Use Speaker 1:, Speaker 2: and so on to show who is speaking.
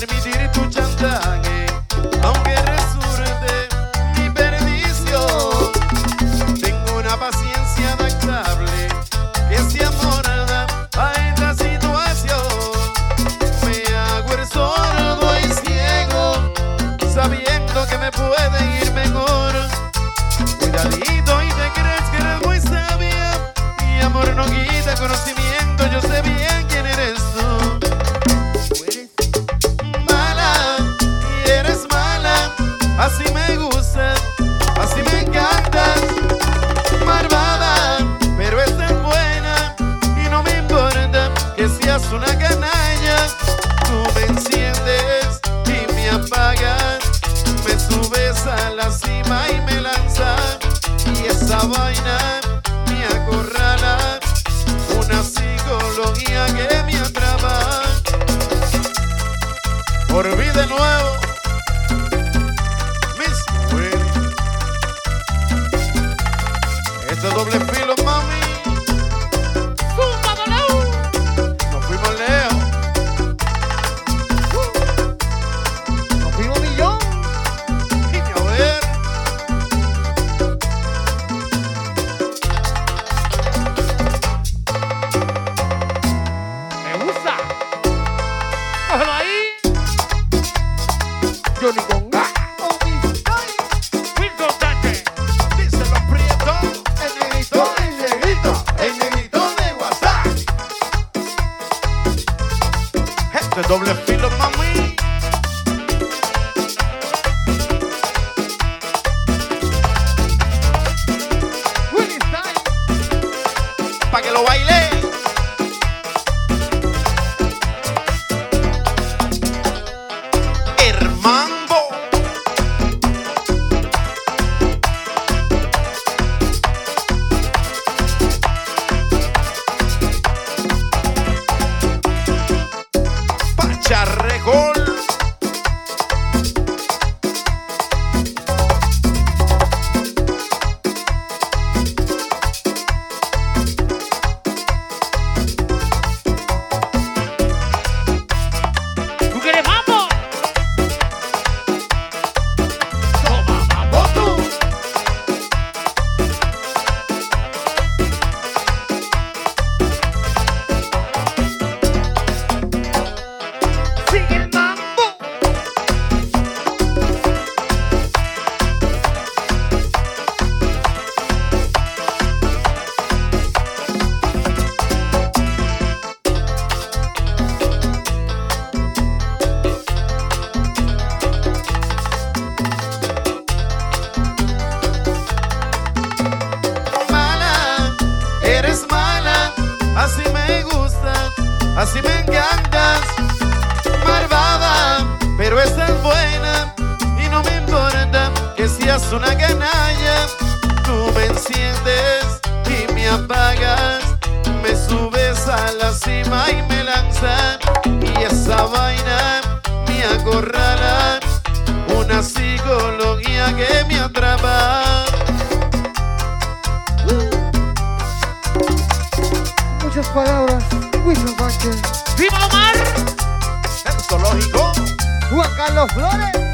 Speaker 1: permiso. eres una canalla. Tú me enciendes y me apagas. Me subes a la cima y me lanzas. Y esa vaina me acorrala. Una psicología que me atrapa. Por vida nueva. doble fila. así me encantas, malvada, pero estás buena y no me importa que seas una canalla. Tú me enciendes y me apagas, me subes a la cima y me lanzas y esa vaina me acorrala, una psicología que me atrapa.
Speaker 2: palabras, Wilson Vázquez.
Speaker 3: ¡Viva Omar!
Speaker 1: Sexológico.
Speaker 2: Juan Carlos Flores.